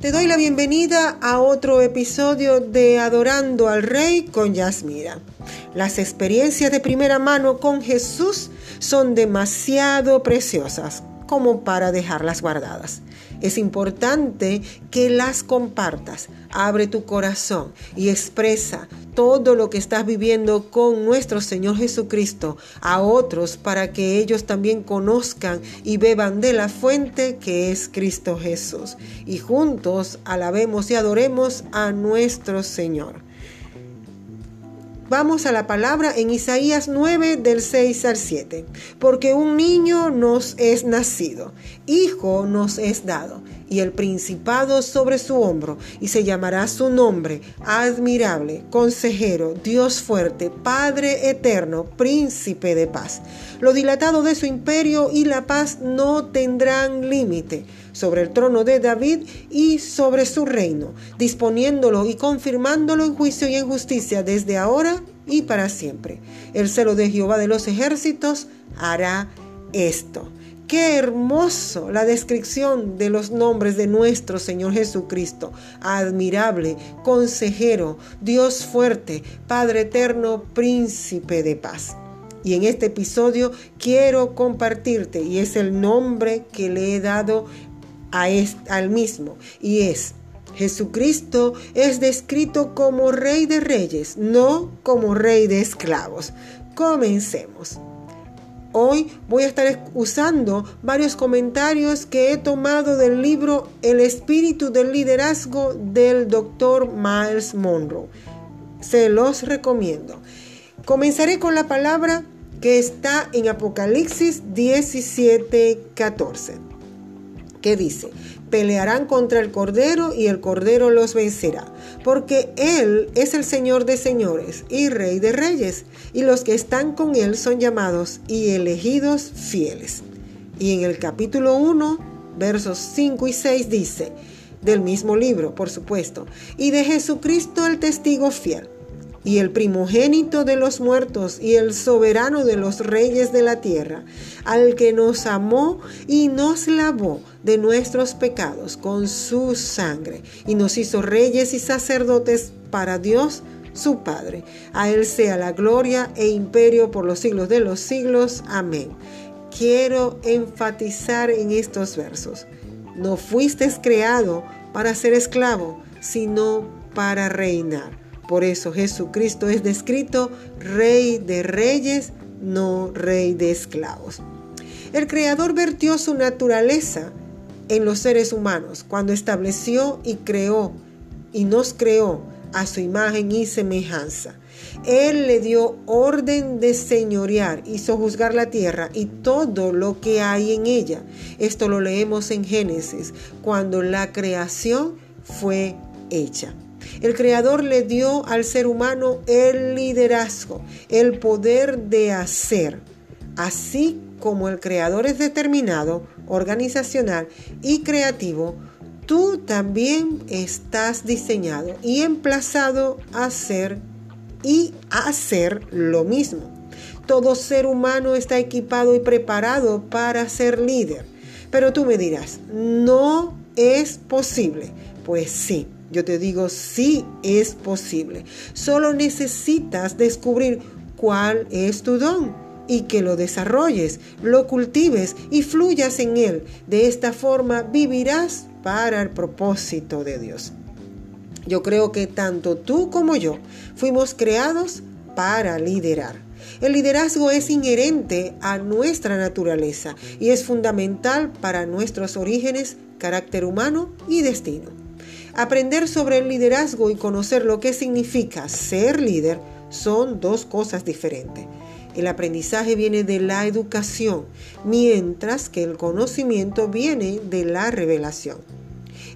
Te doy la bienvenida a otro episodio de Adorando al Rey con Yasmira. Las experiencias de primera mano con Jesús son demasiado preciosas como para dejarlas guardadas. Es importante que las compartas. Abre tu corazón y expresa todo lo que estás viviendo con nuestro Señor Jesucristo a otros para que ellos también conozcan y beban de la fuente que es Cristo Jesús. Y juntos alabemos y adoremos a nuestro Señor. Vamos a la palabra en Isaías 9 del 6 al 7. Porque un niño nos es nacido, hijo nos es dado, y el principado sobre su hombro, y se llamará su nombre, admirable, consejero, Dios fuerte, Padre eterno, príncipe de paz. Lo dilatado de su imperio y la paz no tendrán límite sobre el trono de David y sobre su reino, disponiéndolo y confirmándolo en juicio y en justicia desde ahora y para siempre. El celo de Jehová de los ejércitos hará esto. Qué hermoso la descripción de los nombres de nuestro Señor Jesucristo. Admirable, consejero, Dios fuerte, Padre eterno, príncipe de paz. Y en este episodio quiero compartirte, y es el nombre que le he dado al mismo y es Jesucristo es descrito como rey de reyes, no como rey de esclavos. Comencemos. Hoy voy a estar usando varios comentarios que he tomado del libro El espíritu del liderazgo del doctor Miles Monroe. Se los recomiendo. Comenzaré con la palabra que está en Apocalipsis 17, 14 que dice, pelearán contra el Cordero y el Cordero los vencerá, porque Él es el Señor de señores y Rey de reyes, y los que están con Él son llamados y elegidos fieles. Y en el capítulo 1, versos 5 y 6 dice, del mismo libro, por supuesto, y de Jesucristo el testigo fiel y el primogénito de los muertos y el soberano de los reyes de la tierra, al que nos amó y nos lavó de nuestros pecados con su sangre y nos hizo reyes y sacerdotes para Dios su Padre. A Él sea la gloria e imperio por los siglos de los siglos. Amén. Quiero enfatizar en estos versos. No fuiste creado para ser esclavo, sino para reinar. Por eso Jesucristo es descrito rey de reyes, no rey de esclavos. El Creador vertió su naturaleza en los seres humanos cuando estableció y creó y nos creó a su imagen y semejanza. Él le dio orden de señorear, hizo juzgar la tierra y todo lo que hay en ella. Esto lo leemos en Génesis, cuando la creación fue hecha. El Creador le dio al ser humano el liderazgo, el poder de hacer. Así como el Creador es determinado, organizacional y creativo, tú también estás diseñado y emplazado a hacer y a hacer lo mismo. Todo ser humano está equipado y preparado para ser líder. Pero tú me dirás, no es posible. Pues sí, yo te digo, sí es posible. Solo necesitas descubrir cuál es tu don y que lo desarrolles, lo cultives y fluyas en él. De esta forma vivirás para el propósito de Dios. Yo creo que tanto tú como yo fuimos creados para liderar. El liderazgo es inherente a nuestra naturaleza y es fundamental para nuestros orígenes, carácter humano y destino. Aprender sobre el liderazgo y conocer lo que significa ser líder son dos cosas diferentes. El aprendizaje viene de la educación, mientras que el conocimiento viene de la revelación.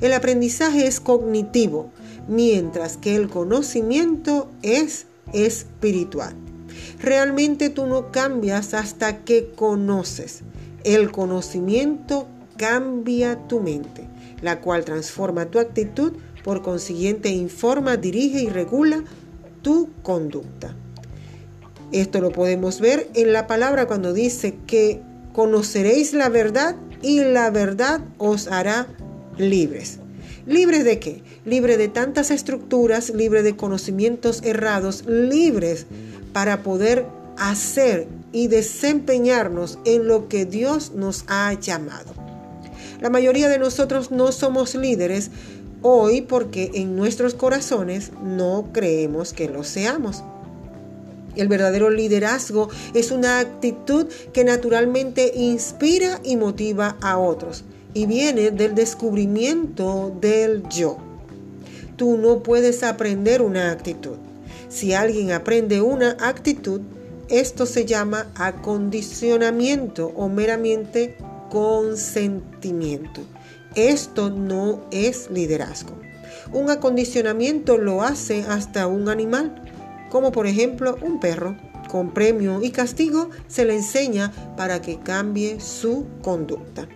El aprendizaje es cognitivo, mientras que el conocimiento es espiritual. Realmente tú no cambias hasta que conoces. El conocimiento cambia tu mente la cual transforma tu actitud, por consiguiente informa, dirige y regula tu conducta. Esto lo podemos ver en la palabra cuando dice que conoceréis la verdad y la verdad os hará libres. ¿Libre de qué? Libre de tantas estructuras, libre de conocimientos errados, libres para poder hacer y desempeñarnos en lo que Dios nos ha llamado. La mayoría de nosotros no somos líderes hoy porque en nuestros corazones no creemos que lo seamos. El verdadero liderazgo es una actitud que naturalmente inspira y motiva a otros y viene del descubrimiento del yo. Tú no puedes aprender una actitud. Si alguien aprende una actitud, esto se llama acondicionamiento o meramente consentimiento. Esto no es liderazgo. Un acondicionamiento lo hace hasta un animal, como por ejemplo un perro. Con premio y castigo se le enseña para que cambie su conducta.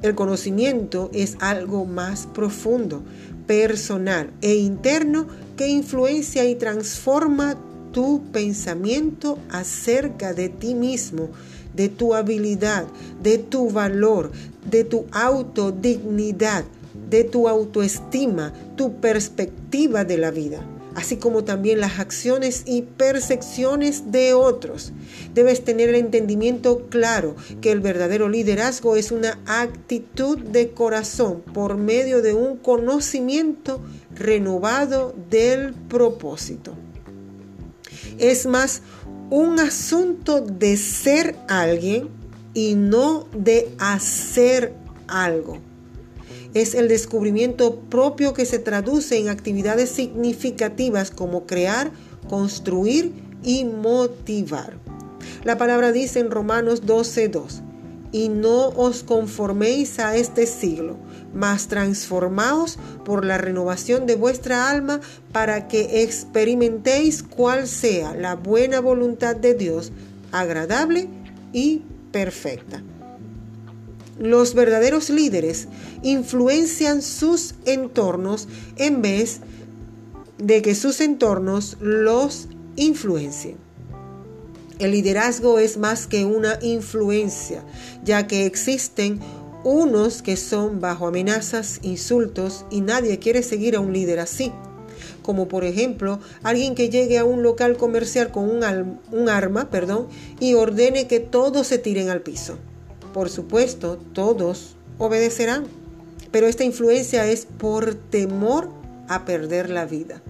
El conocimiento es algo más profundo, personal e interno que influencia y transforma tu pensamiento acerca de ti mismo, de tu habilidad, de tu valor, de tu autodignidad, de tu autoestima, tu perspectiva de la vida así como también las acciones y percepciones de otros. Debes tener el entendimiento claro que el verdadero liderazgo es una actitud de corazón por medio de un conocimiento renovado del propósito. Es más un asunto de ser alguien y no de hacer algo es el descubrimiento propio que se traduce en actividades significativas como crear, construir y motivar. La palabra dice en Romanos 12:2, y no os conforméis a este siglo, mas transformaos por la renovación de vuestra alma para que experimentéis cuál sea la buena voluntad de Dios, agradable y perfecta. Los verdaderos líderes influencian sus entornos en vez de que sus entornos los influencien. El liderazgo es más que una influencia, ya que existen unos que son bajo amenazas, insultos y nadie quiere seguir a un líder así. Como por ejemplo, alguien que llegue a un local comercial con un, arma perdón, y ordene que todos se tiren al piso. Por supuesto, todos obedecerán, pero esta influencia es por temor a perder la vida.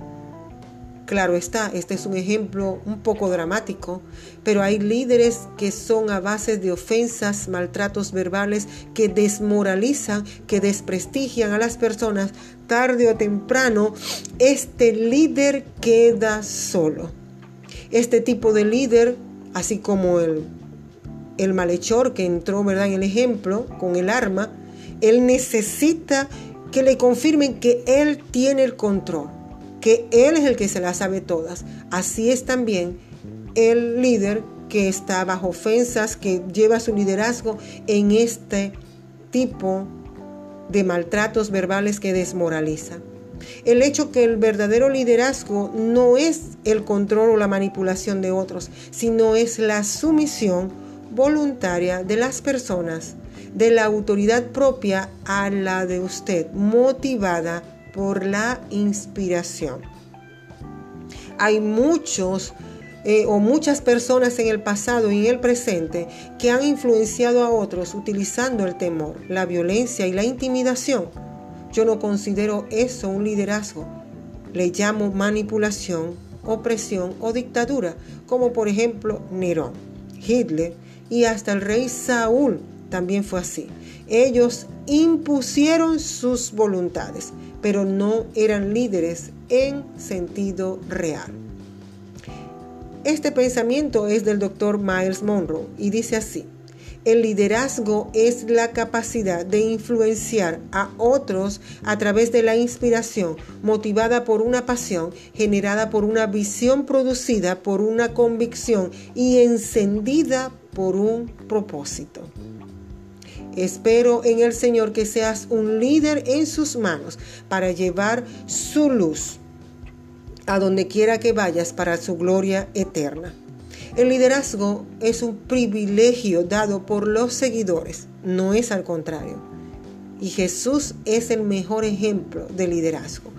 Claro está, este es un ejemplo un poco dramático, pero hay líderes que son a base de ofensas, maltratos verbales, que desmoralizan, que desprestigian a las personas. Tarde o temprano, este líder queda solo. Este tipo de líder, así como el el malhechor que entró, ¿verdad? En el ejemplo, con el arma, él necesita que le confirmen que él tiene el control, que él es el que se las sabe todas. Así es también el líder que está bajo ofensas, que lleva su liderazgo en este tipo de maltratos verbales que desmoralizan. El hecho que el verdadero liderazgo no es el control o la manipulación de otros, sino es la sumisión voluntaria de las personas, de la autoridad propia a la de usted, motivada por la inspiración. Hay muchos eh, o muchas personas en el pasado y en el presente que han influenciado a otros utilizando el temor, la violencia y la intimidación. Yo no considero eso un liderazgo. Le llamo manipulación, opresión o dictadura, como por ejemplo Nerón, Hitler, y hasta el rey Saúl también fue así. Ellos impusieron sus voluntades, pero no eran líderes en sentido real. Este pensamiento es del doctor Miles Monroe y dice así, el liderazgo es la capacidad de influenciar a otros a través de la inspiración motivada por una pasión, generada por una visión producida por una convicción y encendida por un propósito. Espero en el Señor que seas un líder en sus manos para llevar su luz a donde quiera que vayas para su gloria eterna. El liderazgo es un privilegio dado por los seguidores, no es al contrario. Y Jesús es el mejor ejemplo de liderazgo.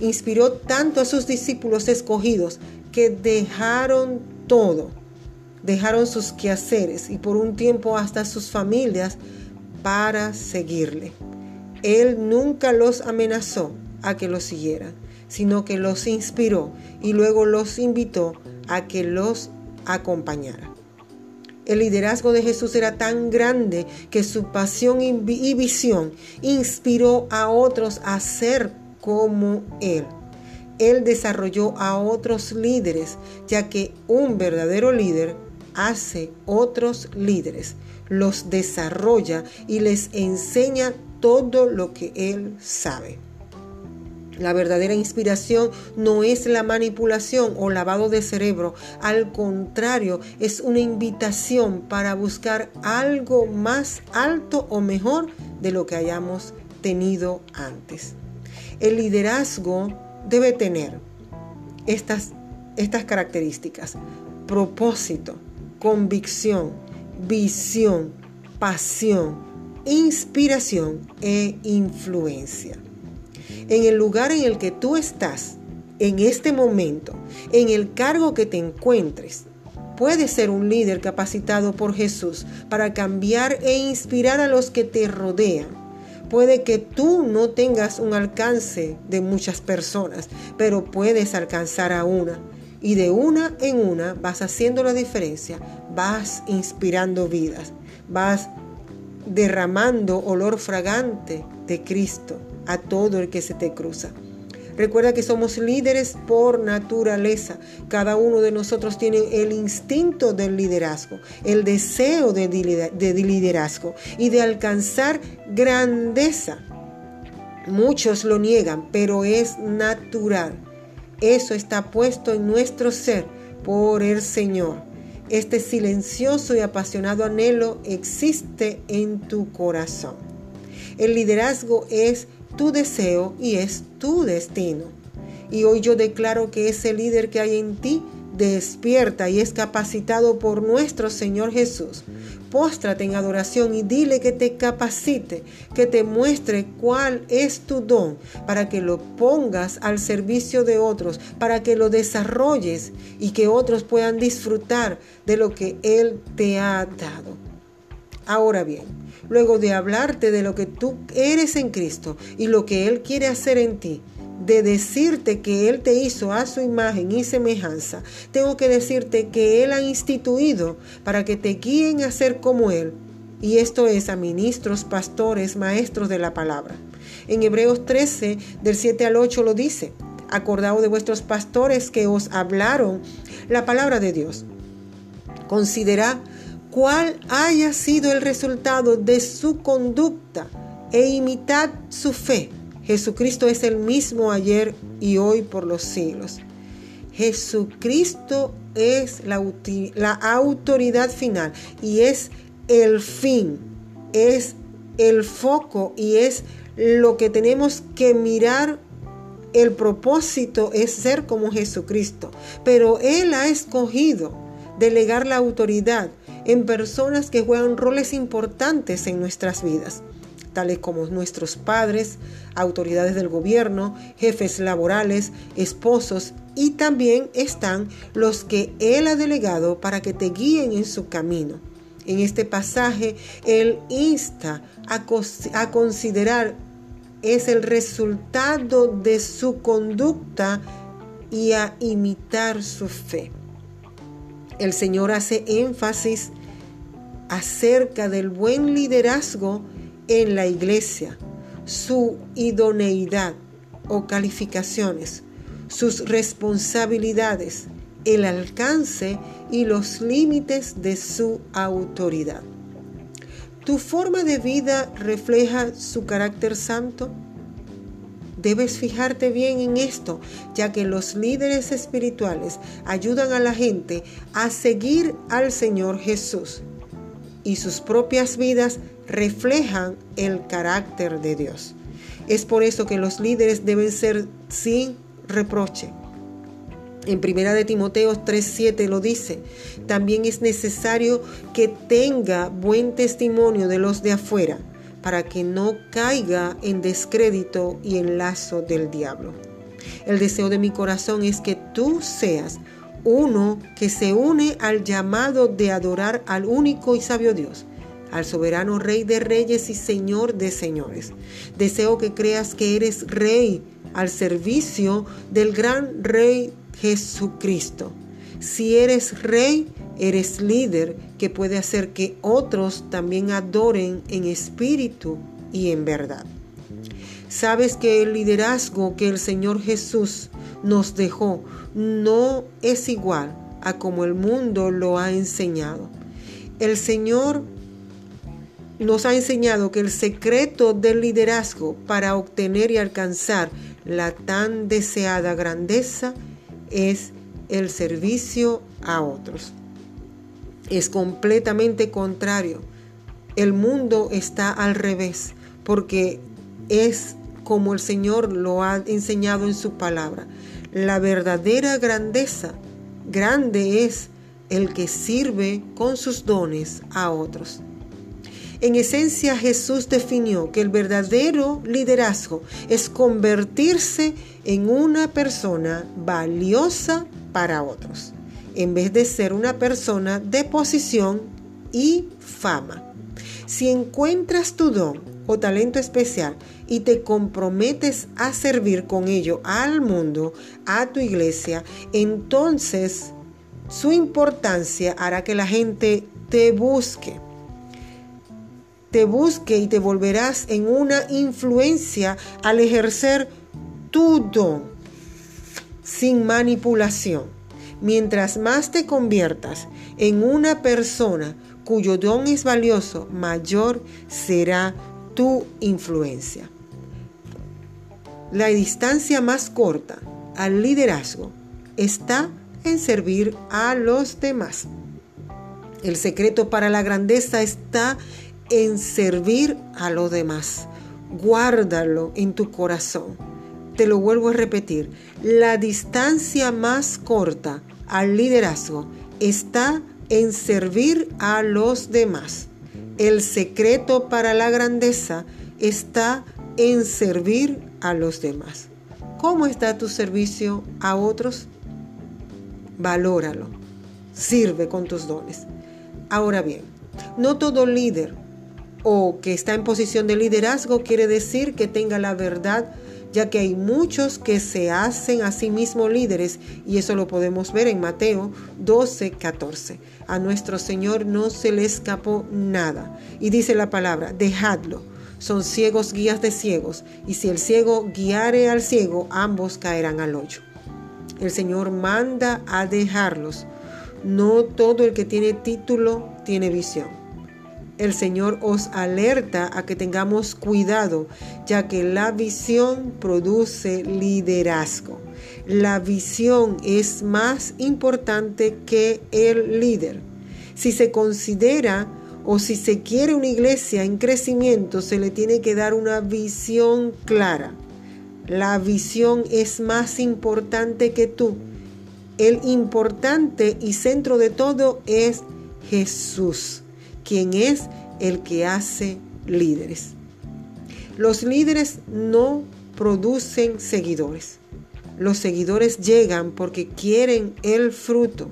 Inspiró tanto a sus discípulos escogidos que dejaron todo, dejaron sus quehaceres y por un tiempo hasta sus familias para seguirle. Él nunca los amenazó a que lo siguieran, sino que los inspiró y luego los invitó a que los acompañara. El liderazgo de Jesús era tan grande que su pasión y visión inspiró a otros a ser como Él. Él desarrolló a otros líderes, ya que un verdadero líder hace otros líderes, los desarrolla y les enseña todo lo que Él sabe. La verdadera inspiración no es la manipulación o lavado de cerebro, al contrario, es una invitación para buscar algo más alto o mejor de lo que hayamos tenido antes. El liderazgo debe tener estas, estas características. Propósito, convicción, visión, pasión, inspiración e influencia. En el lugar en el que tú estás, en este momento, en el cargo que te encuentres, puedes ser un líder capacitado por Jesús para cambiar e inspirar a los que te rodean Puede que tú no tengas un alcance de muchas personas, pero puedes alcanzar a una. Y de una en una vas haciendo la diferencia, vas inspirando vidas, vas derramando olor fragante de Cristo a todo el que se te cruza. Recuerda que somos líderes por naturaleza. Cada uno de nosotros tiene el instinto del liderazgo, el deseo de, liderazgo y de alcanzar grandeza. Muchos lo niegan, pero es natural. Eso está puesto en nuestro ser por el Señor. Este silencioso y apasionado anhelo existe en tu corazón. El liderazgo es tu deseo y es tu destino. Y hoy yo declaro que ese líder que hay en ti despierta y es capacitado por nuestro Señor Jesús. Póstrate en adoración y dile que te capacite, que te muestre cuál es tu don, para que lo pongas al servicio de otros, para que lo desarrolles y que otros puedan disfrutar de lo que Él te ha dado. Ahora bien, luego de hablarte de lo que tú eres en Cristo y lo que Él quiere hacer en ti, de decirte que Él te hizo a su imagen y semejanza, tengo que decirte que Él ha instituido para que te guíen a ser como Él. Y esto es a ministros, pastores, maestros de la palabra. En Hebreos 13, del 7 al 8 lo dice, acordaos de vuestros pastores que os hablaron la palabra de Dios. Considera cuál haya sido el resultado de su conducta e imitad su fe. Jesucristo es el mismo ayer y hoy por los siglos. Jesucristo es la, autoridad final y es el fin, es el foco y es lo que tenemos que mirar el propósito es ser como Jesucristo, pero Él ha escogido delegar la autoridad en personas que juegan roles importantes en nuestras vidas, tales como nuestros padres, autoridades del gobierno, jefes laborales, esposos y también están los que Él ha delegado para que te guíen en su camino. En este pasaje, Él insta a, a considerar es el resultado de su conducta y a imitar su fe. El Señor hace énfasis acerca del buen liderazgo en la iglesia, su idoneidad o calificaciones, sus responsabilidades, el alcance y los límites de su autoridad. ¿Tu forma de vida refleja su carácter santo? Debes fijarte bien en esto, ya que los líderes espirituales ayudan a la gente a seguir al Señor Jesús y sus propias vidas reflejan el carácter de Dios. Es por eso que los líderes deben ser sin reproche. En primera de Timoteo 3:7 lo dice, también es necesario que tenga buen testimonio de los de afuera para que no caiga en descrédito y en lazo del diablo. El deseo de mi corazón es que tú seas uno que se une al llamado de adorar al único y sabio Dios, al soberano Rey de Reyes y Señor de Señores. Deseo que creas que eres Rey al servicio del gran Rey Jesucristo. Si eres Rey, eres líder que puede hacer que otros también adoren en espíritu y en verdad. Sabes que el liderazgo que el Señor Jesús nos dejó no es igual a como el mundo lo ha enseñado. El Señor nos ha enseñado que el secreto del liderazgo para obtener y alcanzar la tan deseada grandeza es el servicio a otros. Es completamente contrario. El mundo está al revés porque es como el Señor lo ha enseñado en su palabra. La verdadera grandeza, grande es el que sirve con sus dones a otros. En esencia Jesús definió que el verdadero liderazgo es convertirse en una persona valiosa para otros, en vez de ser una persona de posición y fama. Si encuentras tu don o talento especial y te comprometes a servir con ello al mundo, a tu iglesia, entonces su importancia hará que la gente te busque te busque y te volverás en una influencia al ejercer tu don sin manipulación. Mientras más te conviertas en una persona cuyo don es valioso, mayor será tu influencia. La distancia más corta al liderazgo está en servir a los demás. El secreto para la grandeza está en servir a los demás. Guárdalo en tu corazón. Te lo vuelvo a repetir. La distancia más corta al liderazgo está en servir a los demás. El secreto para la grandeza está en servir a los demás. ¿Cómo está tu servicio a otros? Valóralo. Sirve con tus dones. Ahora bien, no todo líder o que está en posición de liderazgo quiere decir que tenga la verdad, ya que hay muchos que se hacen a sí mismos líderes y eso lo podemos ver en Mateo 12, 14. A nuestro Señor no se le escapó nada y dice la palabra, dejadlo. Son ciegos guías de ciegos y si el ciego guiare al ciego, ambos caerán al hoyo. El Señor manda a dejarlos. No todo el que tiene título tiene visión el Señor os alerta a que tengamos cuidado, ya que la visión produce liderazgo. La visión es más importante que el líder. Si se considera o si se quiere una iglesia en crecimiento, se le tiene que dar una visión clara. La visión es más importante que tú. El importante y centro de todo es Jesús quien es el que hace líderes. Los líderes no producen seguidores. Los seguidores llegan porque quieren el fruto.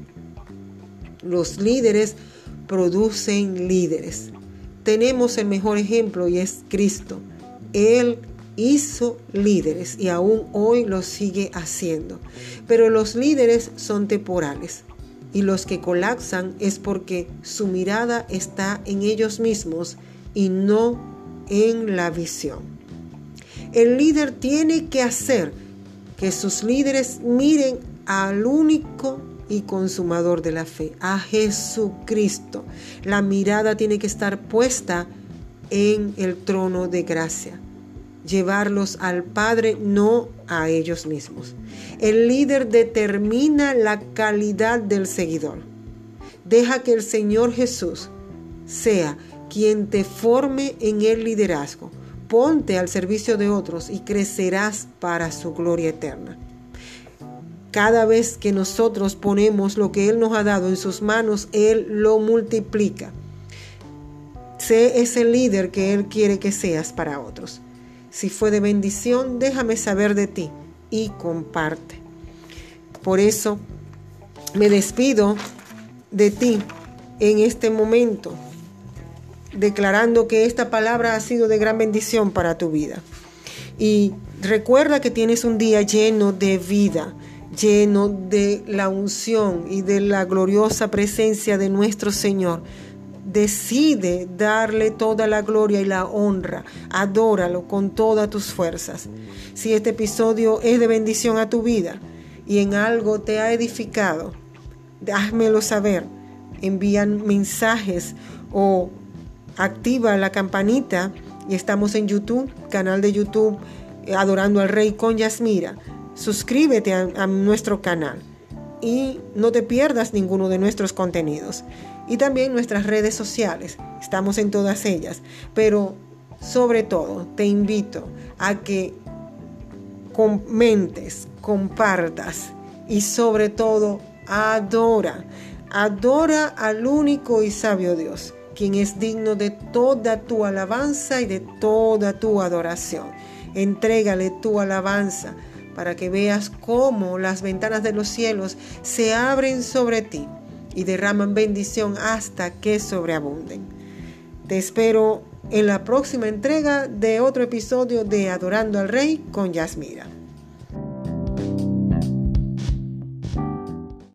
Los líderes producen líderes. Tenemos el mejor ejemplo y es Cristo. Él hizo líderes y aún hoy lo sigue haciendo. Pero los líderes son temporales y los que colapsan es porque su mirada está en ellos mismos y no en la visión. El líder tiene que hacer que sus líderes miren al único y consumador de la fe, a Jesucristo. La mirada tiene que estar puesta en el trono de gracia llevarlos al Padre, no a ellos mismos. El líder determina la calidad del seguidor. Deja que el Señor Jesús sea quien te forme en el liderazgo. Ponte al servicio de otros y crecerás para su gloria eterna. Cada vez que nosotros ponemos lo que Él nos ha dado en sus manos, Él lo multiplica Sé ese líder que Él quiere que seas para otros. Si fue de bendición, déjame saber de ti y comparte. Por eso me despido de ti en este momento, declarando que esta palabra ha sido de gran bendición para tu vida. Y recuerda que tienes un día lleno de vida, lleno de la unción y de la gloriosa presencia de nuestro Señor. Decide darle toda la gloria y la honra. Adóralo con todas tus fuerzas. Si este episodio es de bendición a tu vida y en algo te ha edificado, házmelo saber. Envían mensajes o activa la campanita y estamos en YouTube, canal de YouTube eh, Adorando al Rey con Yasmira. Suscríbete a, nuestro canal y no te pierdas ninguno de nuestros contenidos. Y también nuestras redes sociales, estamos en todas ellas. Pero sobre todo te invito a que comentes, compartas y sobre todo adora. Adora al único y sabio Dios quien es digno de toda tu alabanza y de toda tu adoración. Entrégale tu alabanza para que veas cómo las ventanas de los cielos se abren sobre ti y derraman bendición hasta que sobreabunden. Te espero en la próxima entrega de otro episodio de Adorando al Rey con Yasmira.